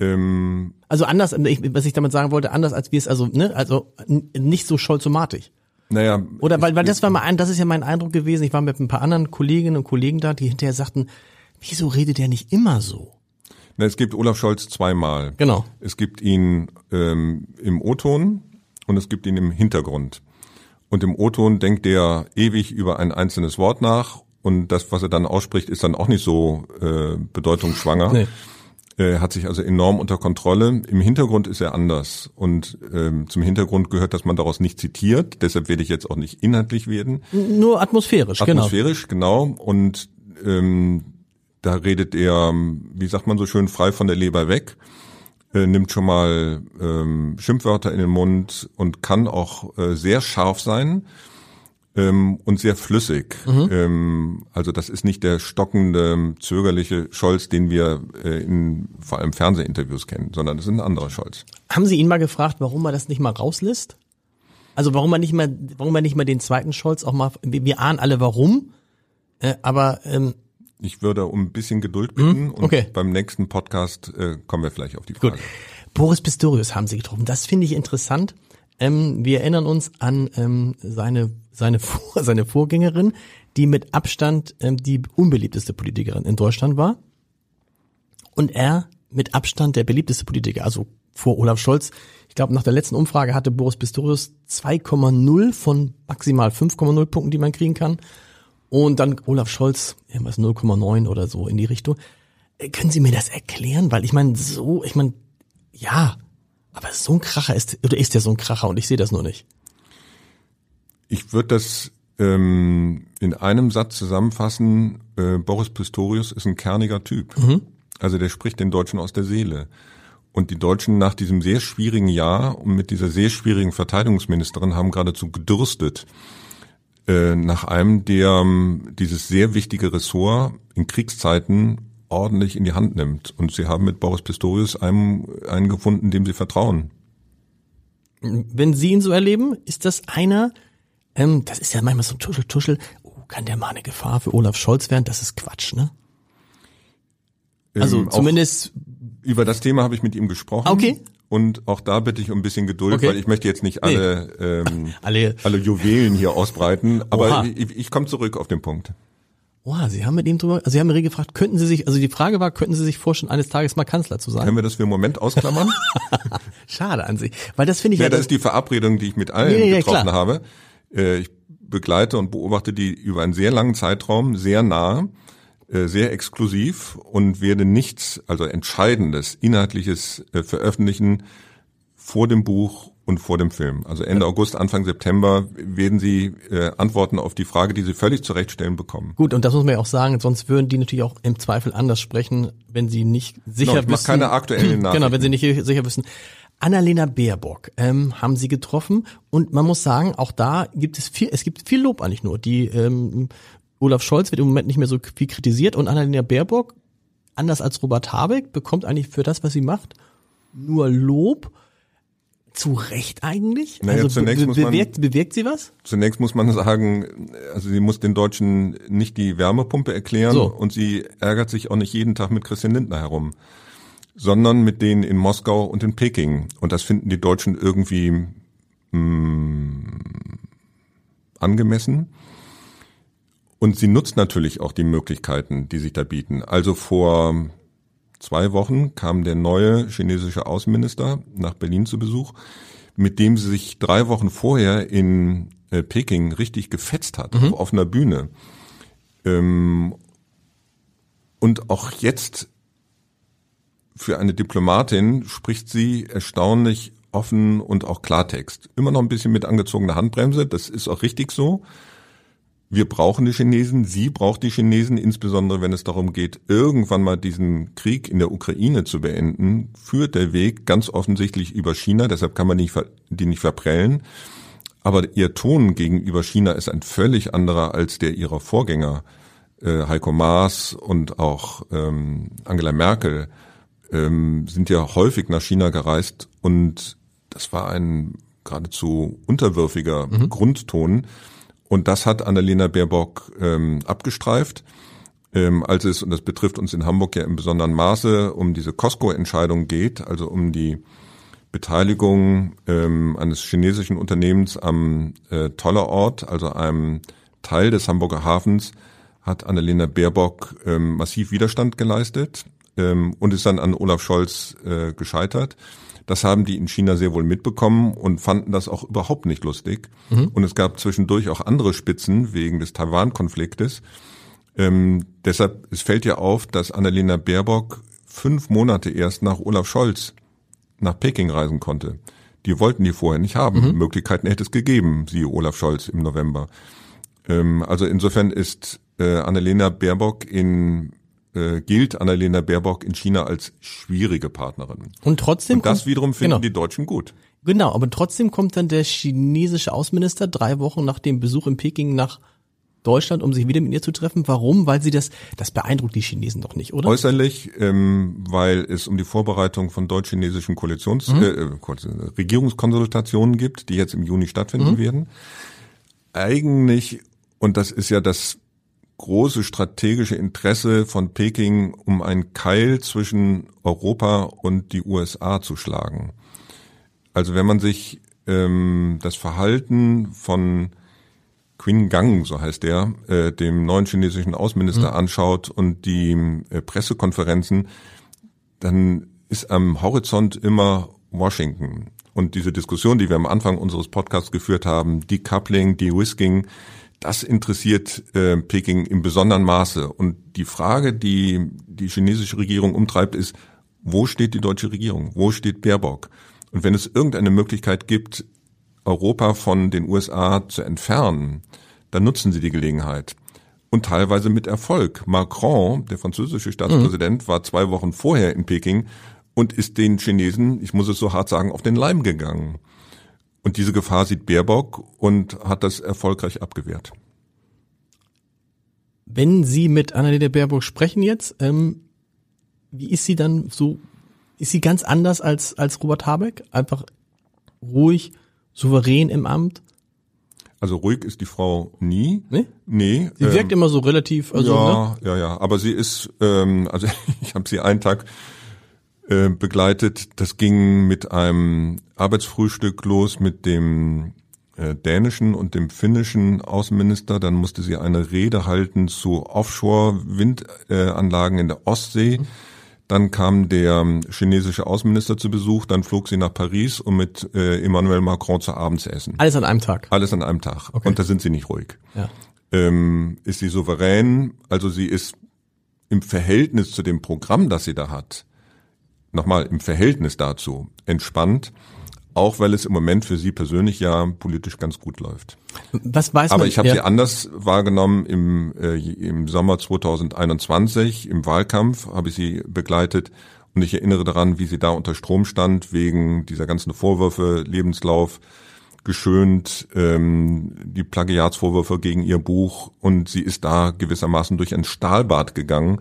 Ähm, also anders, was ich damit sagen wollte, anders als wir es, also, ne, also nicht so scholzomatisch. Naja. Oder weil, weil das war mal ein, das ist ja mein Eindruck gewesen. Ich war mit ein paar anderen Kolleginnen und Kollegen da, die hinterher sagten, wieso redet er nicht immer so? Na, es gibt Olaf Scholz zweimal. Genau. Es gibt ihn ähm, im O-Ton und es gibt ihn im Hintergrund. Und im O-Ton denkt der ewig über ein einzelnes Wort nach und das, was er dann ausspricht, ist dann auch nicht so äh, bedeutungsschwanger. Nee. Er hat sich also enorm unter Kontrolle. Im Hintergrund ist er anders. Und ähm, zum Hintergrund gehört, dass man daraus nicht zitiert. Deshalb werde ich jetzt auch nicht inhaltlich werden. Nur atmosphärisch, atmosphärisch genau. Atmosphärisch, genau. Und ähm, da redet er, wie sagt man so schön, frei von der Leber weg äh, nimmt schon mal ähm, Schimpfwörter in den Mund und kann auch äh, sehr scharf sein ähm, und sehr flüssig. Mhm. Ähm, also das ist nicht der stockende, zögerliche Scholz, den wir äh, in vor allem Fernsehinterviews kennen, sondern das ist ein anderer Scholz. Haben Sie ihn mal gefragt, warum man das nicht mal rauslässt? Also warum man nicht mal, warum man nicht mal den zweiten Scholz auch mal, wir, wir ahnen alle warum, äh, aber ähm, ich würde um ein bisschen Geduld bitten hm, okay. und beim nächsten Podcast äh, kommen wir vielleicht auf die Frage. Gut. Boris Pistorius haben Sie getroffen. Das finde ich interessant. Ähm, wir erinnern uns an ähm, seine seine Vor (laughs) seine Vorgängerin, die mit Abstand ähm, die unbeliebteste Politikerin in Deutschland war. Und er mit Abstand der beliebteste Politiker, also vor Olaf Scholz. Ich glaube, nach der letzten Umfrage hatte Boris Pistorius 2,0 von maximal 5,0 Punkten, die man kriegen kann. Und dann Olaf Scholz, irgendwas 0,9 oder so in die Richtung. Äh, können Sie mir das erklären? Weil ich meine, so, ich meine, ja, aber so ein Kracher ist, oder ist der so ein Kracher und ich sehe das nur nicht. Ich würde das ähm, in einem Satz zusammenfassen. Äh, Boris Pistorius ist ein kerniger Typ. Mhm. Also der spricht den Deutschen aus der Seele. Und die Deutschen nach diesem sehr schwierigen Jahr und mit dieser sehr schwierigen Verteidigungsministerin haben geradezu gedürstet äh, nach einem, der ähm, dieses sehr wichtige Ressort in Kriegszeiten ordentlich in die Hand nimmt. Und sie haben mit Boris Pistorius einem, einen gefunden, dem sie vertrauen. Wenn Sie ihn so erleben, ist das einer, ähm, das ist ja manchmal so ein Tuschel-Tuschel, oh, kann der mal eine Gefahr für Olaf Scholz werden? Das ist Quatsch, ne? Also Ähm, zumindest, Über das Thema habe ich mit ihm gesprochen. Okay. Und auch da bitte ich um ein bisschen Geduld, Okay. weil ich möchte jetzt nicht alle, ähm, alle, alle Juwelen hier ausbreiten. Aber Oha. ich, ich komme zurück auf den Punkt. Oh, Sie haben mit ihm drüber, also Sie haben mir gefragt, könnten Sie sich, also die Frage war, könnten Sie sich vorstellen, eines Tages mal Kanzler zu sein? Können wir das für einen Moment ausklammern? (laughs) Schade an sich, weil das finde ich ja, ja, das ist die Verabredung, die ich mit allen Ja, ja, ja, getroffen klar. habe. Äh, ich begleite und beobachte die über einen sehr langen Zeitraum, sehr nah, äh, sehr exklusiv und werde nichts, also Entscheidendes, Inhaltliches äh, veröffentlichen vor dem Buch und vor dem Film. Also Ende August, Anfang September werden Sie äh, Antworten auf die Frage, die Sie völlig zurechtstellen, bekommen. Gut, und das muss man ja auch sagen, sonst würden die natürlich auch im Zweifel anders sprechen, wenn sie nicht sicher Genau, ich mach wissen. keine aktuellen (clears throat) Genau, wenn Nachrichten. sie nicht sicher wissen. Annalena Baerbock ähm, haben sie getroffen und man muss sagen, auch da gibt es viel, es gibt viel Lob eigentlich nur. Die ähm, Olaf Scholz wird im Moment nicht mehr so viel kritisiert und Annalena Baerbock, anders als Robert Habeck, bekommt eigentlich für das, was sie macht, nur Lob. Zu Recht eigentlich? Naja, also zunächst muss man- bewirkt, bewirkt sie was? Zunächst muss man sagen, also sie muss den Deutschen nicht die Wärmepumpe erklären So. und sie ärgert sich auch nicht jeden Tag mit Christian Lindner herum, sondern mit denen in Moskau und in Peking. Und das finden die Deutschen irgendwie mh, angemessen. Und sie nutzt natürlich auch die Möglichkeiten, die sich da bieten. Also vor zwei Wochen kam der neue chinesische Außenminister nach Berlin zu Besuch, mit dem sie sich drei Wochen vorher in äh, Peking richtig gefetzt hat, auf offener Bühne. Ähm, und auch jetzt für eine Diplomatin spricht sie erstaunlich offen und auch Klartext. Immer noch ein bisschen mit angezogener Handbremse, das ist auch richtig so. Wir brauchen die Chinesen, sie braucht die Chinesen, insbesondere wenn es darum geht, irgendwann mal diesen Krieg in der Ukraine zu beenden, führt der Weg ganz offensichtlich über China, deshalb kann man nicht, die nicht verprellen. Aber ihr Ton gegenüber China ist ein völlig anderer als der ihrer Vorgänger, äh, Heiko Maas und auch ähm, Angela Merkel ähm, sind ja häufig nach China gereist und das war ein geradezu unterwürfiger Grundton. Und das hat Annalena Baerbock ähm, abgestreift, ähm, als es, und das betrifft uns in Hamburg ja im besonderen Maße, um diese Costco-Entscheidung geht, also um die Beteiligung ähm, eines chinesischen Unternehmens am äh, Tollerort, also einem Teil des Hamburger Hafens, hat Annalena Baerbock ähm, massiv Widerstand geleistet ähm, und ist dann an Olaf Scholz äh, gescheitert. Das haben die in China sehr wohl mitbekommen und fanden das auch überhaupt nicht lustig. Und es gab zwischendurch auch andere Spitzen wegen des Taiwan-Konfliktes. Ähm, deshalb, es fällt ja auf, dass Annalena Baerbock fünf Monate erst nach Olaf Scholz nach Peking reisen konnte. Die wollten die vorher nicht haben. Möglichkeiten hätte es gegeben, siehe Olaf Scholz im November. Ähm, also insofern ist äh, Annalena Baerbock in äh, gilt Annalena Baerbock in China als schwierige Partnerin. Und trotzdem Und das kommt- wiederum finden genau. die Deutschen gut. Genau, aber trotzdem kommt dann der chinesische Außenminister drei Wochen nach dem Besuch in Peking nach Deutschland, um sich wieder mit ihr zu treffen. Warum? Weil sie das, das beeindruckt die Chinesen doch nicht, oder? Äußerlich, ähm, weil es um die Vorbereitung von deutsch-chinesischen Koalitions Mhm. äh, äh, Regierungskonsultationen gibt, die jetzt im Juni stattfinden Mhm. werden. Eigentlich, und das ist ja das große strategische Interesse von Peking, um einen Keil zwischen Europa und die USA zu schlagen. Also wenn man sich ähm, das Verhalten von Qin Gang, so heißt der, äh, dem neuen chinesischen Außenminister anschaut und die äh, Pressekonferenzen, dann ist am Horizont immer Washington. Und diese Diskussion, die wir am Anfang unseres Podcasts geführt haben, Decoupling, De-Risking, das interessiert äh, Peking im besonderen Maße. Und die Frage, die die chinesische Regierung umtreibt, ist, wo steht die deutsche Regierung? Wo steht Baerbock? Und wenn es irgendeine Möglichkeit gibt, Europa von den USA zu entfernen, dann nutzen sie die Gelegenheit. und teilweise mit Erfolg. Macron, der französische Staatspräsident, mhm. war zwei Wochen vorher in Peking und ist den Chinesen, ich muss es so hart sagen, auf den Leim gegangen. Und diese Gefahr sieht Baerbock und hat das erfolgreich abgewehrt. Wenn Sie mit Annalena Baerbock sprechen jetzt, ähm, wie ist sie dann so? Ist sie ganz anders als, als Robert Habeck? Einfach ruhig, souverän im Amt? Also ruhig ist die Frau nie. Nee? Nee. Sie wirkt ähm, immer so relativ, also, ja, ne? ja, ja. Aber sie ist, ähm, also (laughs) ich habe sie einen Tag äh, begleitet. Das ging mit einem Arbeitsfrühstück los mit dem äh, dänischen und dem finnischen Außenminister. Dann musste sie eine Rede halten zu Offshore-Windanlagen in der Ostsee. Dann kam der chinesische Außenminister zu Besuch, dann flog sie nach Paris, um mit äh, Emmanuel Macron zu Abend zu essen. Alles an einem Tag? Alles an einem Tag. Okay. Und da sind sie nicht ruhig. Ja. Ähm, ist sie souverän, also sie ist im Verhältnis zu dem Programm, das sie da hat, nochmal im Verhältnis dazu entspannt, auch weil es im Moment für sie persönlich ja politisch ganz gut läuft. Was weiß Aber man, ich habe ja. sie anders wahrgenommen im, äh, im Sommer 2021, im Wahlkampf habe ich sie begleitet und ich erinnere daran, wie sie da unter Strom stand wegen dieser ganzen Vorwürfe, Lebenslauf geschönt, ähm, die Plagiatsvorwürfe gegen ihr Buch und sie ist da gewissermaßen durch ein Stahlbad gegangen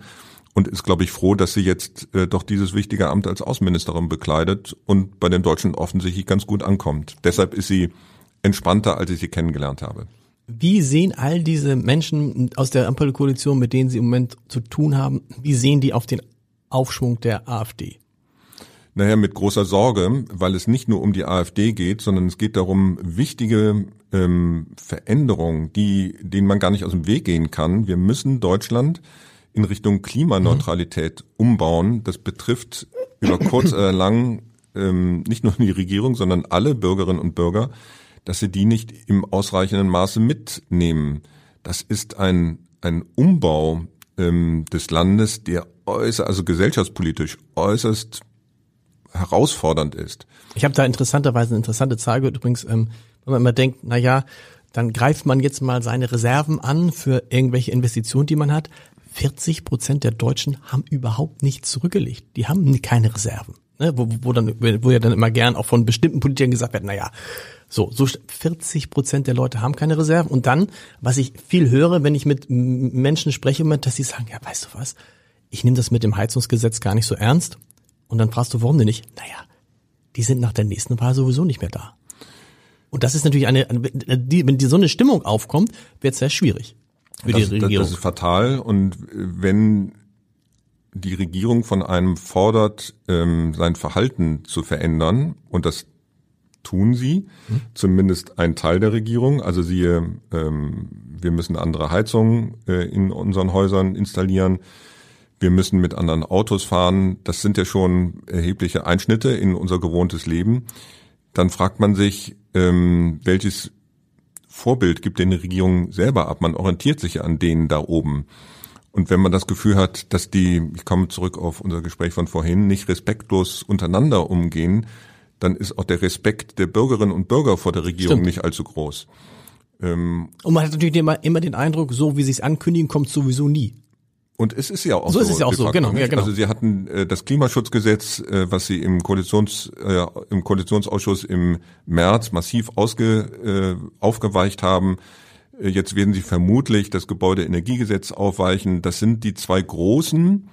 und ist, glaube ich, froh, dass sie jetzt äh, doch dieses wichtige Amt als Außenministerin bekleidet und bei den Deutschen offensichtlich ganz gut ankommt. Deshalb ist sie entspannter, als ich sie kennengelernt habe. Wie sehen all diese Menschen aus der Ampelkoalition, mit denen Sie im Moment zu tun haben, wie sehen die auf den Aufschwung der AfD? Naja, mit großer Sorge, weil es nicht nur um die AfD geht, sondern es geht darum, wichtige ähm, Veränderungen, die, denen man gar nicht aus dem Weg gehen kann. Wir müssen Deutschland in Richtung Klimaneutralität umbauen. Das betrifft über kurz oder (clears throat) lang ähm, nicht nur die Regierung, sondern alle Bürgerinnen und Bürger, dass sie die nicht im ausreichenden Maße mitnehmen. Das ist ein, ein Umbau ähm, des Landes, der äußerst, also gesellschaftspolitisch äußerst herausfordernd ist. Ich habe da interessanterweise eine interessante Zahl gehört, übrigens, ähm, wenn man immer denkt, na ja, dann greift man jetzt mal seine Reserven an für irgendwelche Investitionen, die man hat. 40 Prozent der Deutschen haben überhaupt nichts zurückgelegt. Die haben keine Reserven. Ne? Wo, wo, dann, wo ja dann immer gern auch von bestimmten Politikern gesagt wird, na ja, so, so 40 Prozent der Leute haben keine Reserven. Und dann, was ich viel höre, wenn ich mit Menschen spreche, dass sie sagen, ja, weißt du was, ich nehme das mit dem Heizungsgesetz gar nicht so ernst. Und dann fragst du, warum denn nicht? Naja, die sind nach der nächsten Wahl sowieso nicht mehr da. Und das ist natürlich eine, wenn die so eine Stimmung aufkommt, wird es sehr schwierig für das, die Regierung. Das ist fatal. Und wenn die Regierung von einem fordert, ähm, sein Verhalten zu verändern, und das tun sie, hm. zumindest ein Teil der Regierung. Also siehe, ähm, wir müssen andere Heizungen äh, in unseren Häusern installieren. Wir müssen mit anderen Autos fahren. Das sind ja schon erhebliche Einschnitte in unser gewohntes Leben. Dann fragt man sich, ähm, welches Vorbild gibt denn die Regierung selber ab. Man orientiert sich ja an denen da oben. Und wenn man das Gefühl hat, dass die, ich komme zurück auf unser Gespräch von vorhin, nicht respektlos untereinander umgehen, dann ist auch der Respekt der Bürgerinnen und Bürger vor der Regierung Stimmt. nicht allzu groß. Ähm, und man hat natürlich immer, immer den Eindruck, so wie sie es ankündigen, kommt sowieso nie. Und es ist ja auch so. So ist es ja auch so, genau, ja, genau. Also sie hatten äh, das Klimaschutzgesetz, äh, was sie im Koalitions äh, im Koalitionsausschuss im März massiv ausge, äh, aufgeweicht haben. Äh, jetzt werden sie vermutlich das Gebäudeenergiegesetz aufweichen. Das sind die zwei großen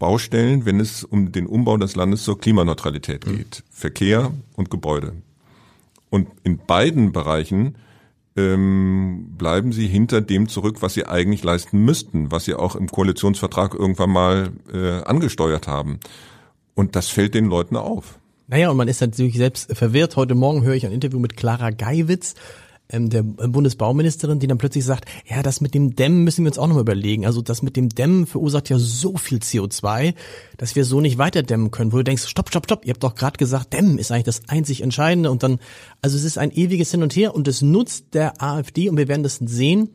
Baustellen, wenn es um den Umbau des Landes zur Klimaneutralität geht. Mhm. Verkehr und Gebäude. Und in beiden Bereichen ähm, bleiben sie hinter dem zurück, was sie eigentlich leisten müssten, was sie auch im Koalitionsvertrag irgendwann mal äh, angesteuert haben. Und das fällt den Leuten auf. Naja, und man ist natürlich selbst verwirrt. Heute Morgen höre ich ein Interview mit Clara Geiwitz, der Bundesbauministerin, die dann plötzlich sagt, ja, das mit dem Dämmen müssen wir uns auch nochmal überlegen. Also das mit dem Dämmen verursacht ja so viel CO2, dass wir so nicht weiter dämmen können. Wo du denkst, stopp, stopp, stopp, ihr habt doch gerade gesagt, Dämmen ist eigentlich das einzig Entscheidende. Und dann, also es ist ein ewiges Hin und Her und es nutzt der AfD und wir werden das sehen.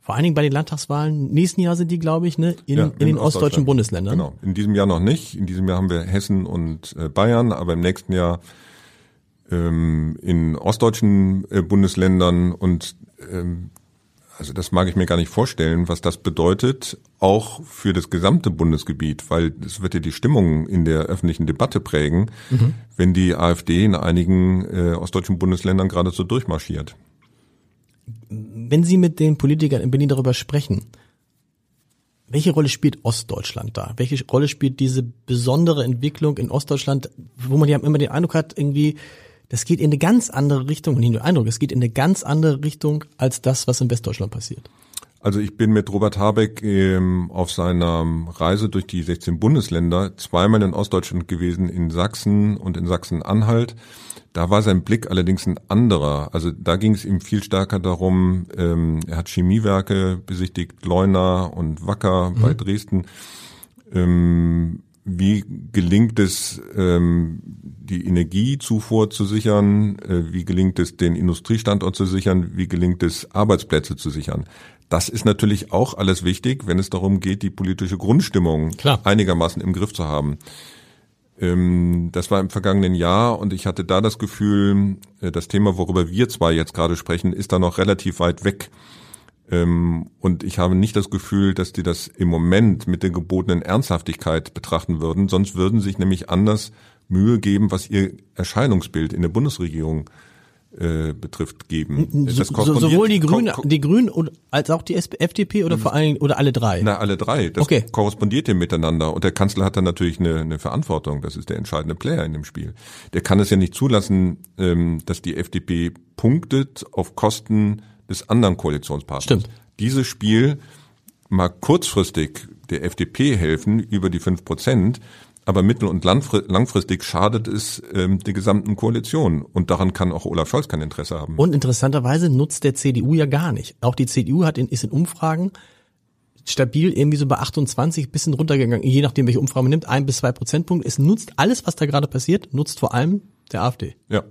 Vor allen Dingen bei den Landtagswahlen. Nächsten Jahr sind die, glaube ich, ne, in, ja, in, in den ostdeutschen Bundesländern. Genau. In diesem Jahr noch nicht. In diesem Jahr haben wir Hessen und äh, Bayern, aber im nächsten Jahr ähm, in ostdeutschen äh, Bundesländern und ähm, Also das mag ich mir gar nicht vorstellen, was das bedeutet, auch für das gesamte Bundesgebiet, weil es wird ja die Stimmung in der öffentlichen Debatte prägen, mhm. wenn die AfD in einigen äh, ostdeutschen Bundesländern gerade so durchmarschiert. Wenn Sie mit den Politikern in Berlin darüber sprechen, welche Rolle spielt Ostdeutschland da? Welche Rolle spielt diese besondere Entwicklung in Ostdeutschland, wo man ja immer den Eindruck hat, irgendwie, das geht in eine ganz andere Richtung, und nicht nur Eindruck, es geht in eine ganz andere Richtung als das, was in Westdeutschland passiert. Also ich bin mit Robert Habeck ähm, auf seiner Reise durch die 16 Bundesländer zweimal in Ostdeutschland gewesen, in Sachsen und in Sachsen-Anhalt. Da war sein Blick allerdings ein anderer. Also da ging es ihm viel stärker darum, ähm, er hat Chemiewerke besichtigt, Leuna und Wacker mhm. bei Dresden. Ähm, wie gelingt es, ähm, die Energiezufuhr zu sichern? Äh, wie gelingt es, den Industriestandort zu sichern? Wie gelingt es, Arbeitsplätze zu sichern? Das ist natürlich auch alles wichtig, wenn es darum geht, die politische Grundstimmung Klar. einigermaßen im Griff zu haben. Ähm, das war im vergangenen Jahr und ich hatte da das Gefühl, äh, das Thema, worüber wir zwei jetzt gerade sprechen, ist da noch relativ weit weg. Ähm, und ich habe nicht das Gefühl, dass die das im Moment mit der gebotenen Ernsthaftigkeit betrachten würden. Sonst würden sich nämlich anders Mühe geben, was ihr Erscheinungsbild in der Bundesregierung äh, betrifft, geben. So, sowohl die Grünen, die Grünen als auch die FDP oder vor allen oder alle drei? Na, alle drei. Das okay. korrespondiert ja miteinander. Und der Kanzler hat dann natürlich eine, eine Verantwortung. Das ist der entscheidende Player in dem Spiel. Der kann es ja nicht zulassen, ähm, dass die FDP punktet auf Kosten des anderen Koalitionspartners. Stimmt. Dieses Spiel mag kurzfristig der FDP helfen über die fünf Prozent, aber mittel- und langfristig schadet es ähm, der gesamten Koalition. Und daran kann auch Olaf Scholz kein Interesse haben. Und interessanterweise nutzt der CDU ja gar nicht. Auch die CDU hat in, ist in Umfragen stabil irgendwie so bei 28 bisschen runtergegangen, je nachdem welche Umfrage man nimmt, ein bis zwei Prozentpunkte. Es nutzt alles, was da gerade passiert, nutzt vor allem der AfD. Ja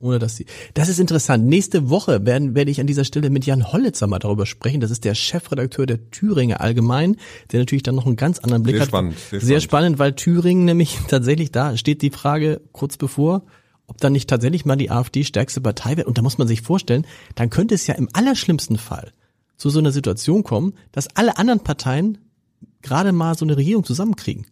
ohne dass sie. Das ist interessant. Nächste Woche werden, werde ich an dieser Stelle mit Jan Hollitzer mal darüber sprechen. Das ist der Chefredakteur der Thüringer Allgemein, der natürlich dann noch einen ganz anderen Blick sehr hat. Spannend, sehr, sehr spannend, weil Thüringen nämlich (laughs) tatsächlich da steht die Frage kurz bevor, ob dann nicht tatsächlich mal die AfD stärkste Partei wird. Und da muss man sich vorstellen, dann könnte es ja im allerschlimmsten Fall zu so einer Situation kommen, dass alle anderen Parteien gerade mal so eine Regierung zusammenkriegen.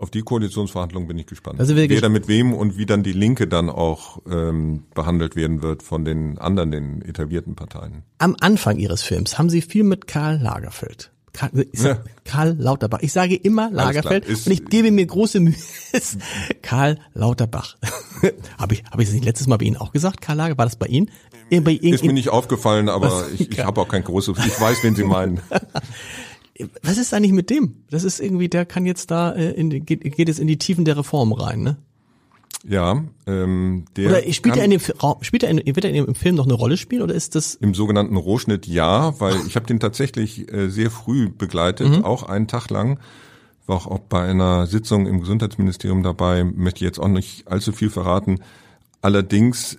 Auf die Koalitionsverhandlungen bin ich gespannt. Also Wer da mit wem und wie dann die Linke dann auch ähm, behandelt werden wird von den anderen, den etablierten Parteien. Am Anfang Ihres Films haben Sie viel mit Karl Lagerfeld. Karl, ja. Karl Lauterbach. Ich sage immer Lagerfeld ist, und ich gebe mir große Mühe. (laughs) Karl Lauterbach. (laughs) habe ich, habe ich das nicht letztes Mal bei Ihnen auch gesagt? Karl Lager, war das bei Ihnen? Bei Ihnen ist mir nicht aufgefallen, aber (laughs) ich, ich habe auch kein großes, ich weiß, wen Sie meinen. Was ist eigentlich mit dem? Das ist irgendwie, der kann jetzt da, äh, in, geht, geht es in die Tiefen der Reform rein, ne? Ja, ähm, der oder spielt er in dem spielt er in, wird er in dem Film noch eine Rolle spielen oder ist das im sogenannten Rohschnitt ja, weil ich habe den tatsächlich äh, sehr früh begleitet, mhm. auch einen Tag lang, war auch, auch bei einer Sitzung im Gesundheitsministerium dabei, möchte jetzt auch nicht allzu viel verraten. Allerdings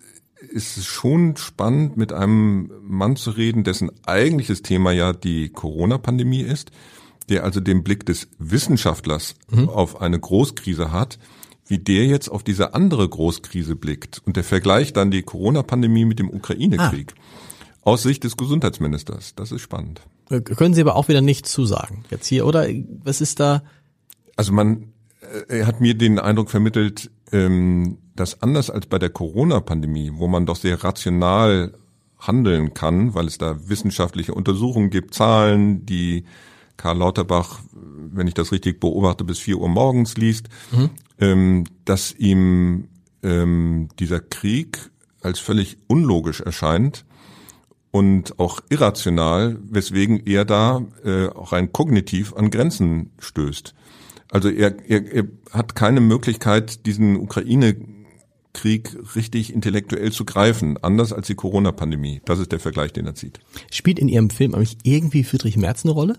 ist es schon spannend, mit einem Mann zu reden, dessen eigentliches Thema ja die Corona-Pandemie ist, der also den Blick des Wissenschaftlers mhm. auf eine Großkrise hat, wie der jetzt auf diese andere Großkrise blickt. Und der vergleicht dann die Corona-Pandemie mit dem Ukraine-Krieg. Ah. Aus Sicht des Gesundheitsministers. Das ist spannend. Äh, können Sie aber auch wieder nichts zusagen jetzt hier, oder? Was ist da? Also man, äh, er hat mir den Eindruck vermittelt, ähm, dass anders als bei der Corona-Pandemie, wo man doch sehr rational handeln kann, weil es da wissenschaftliche Untersuchungen gibt, Zahlen, die Karl Lauterbach, wenn ich das richtig beobachte, bis vier Uhr morgens liest, mhm. ähm, dass ihm ähm, dieser Krieg als völlig unlogisch erscheint und auch irrational, weswegen er da äh, auch rein kognitiv an Grenzen stößt. Also er, er, er hat keine Möglichkeit, diesen Ukraine Krieg richtig intellektuell zu greifen, anders als die Corona-Pandemie. Das ist der Vergleich, den er zieht. Spielt in Ihrem Film eigentlich irgendwie Friedrich Merz eine Rolle?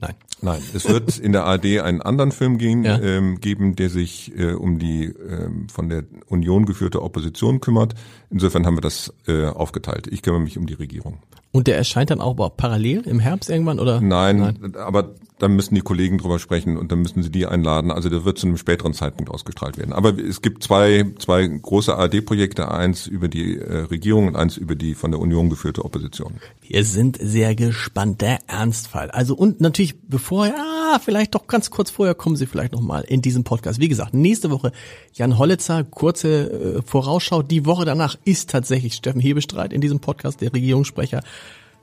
Nein. Nein, es wird in der ARD einen anderen Film gehen, ja. ähm, geben, der sich äh, um die ähm, von der Union geführte Opposition kümmert. Insofern haben wir das äh, aufgeteilt. Ich kümmere mich um die Regierung. Und der erscheint dann auch parallel im Herbst irgendwann oder? Nein, Nein. aber dann müssen die Kollegen drüber sprechen und dann müssen sie die einladen. Also der wird zu einem späteren Zeitpunkt ausgestrahlt werden. Aber es gibt zwei, zwei große ARD-Projekte, eins über die äh, Regierung und eins über die von der Union geführte Opposition. Wir sind sehr gespannt, der Ernstfall. Also und natürlich bevor, ja, vielleicht doch ganz kurz vorher kommen Sie vielleicht nochmal in diesem Podcast. Wie gesagt, nächste Woche Jan Hollitzer, kurze äh, Vorausschau. Die Woche danach ist tatsächlich Steffen Hebestreit in diesem Podcast, der Regierungssprecher.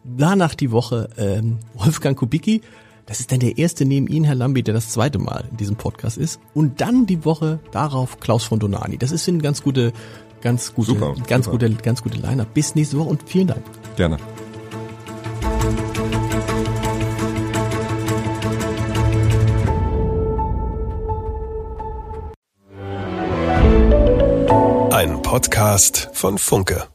Danach die Woche ähm, Wolfgang Kubicki. Das ist dann der erste neben Ihnen, Herr Lambi, der das zweite Mal in diesem Podcast ist. Und dann die Woche darauf Klaus von Donani. Das ist eine ganz gute, ganz gute, Super, ganz super. gute, ganz gute Liner. Bis nächste Woche und vielen Dank. Gerne. Ein Podcast von Funke.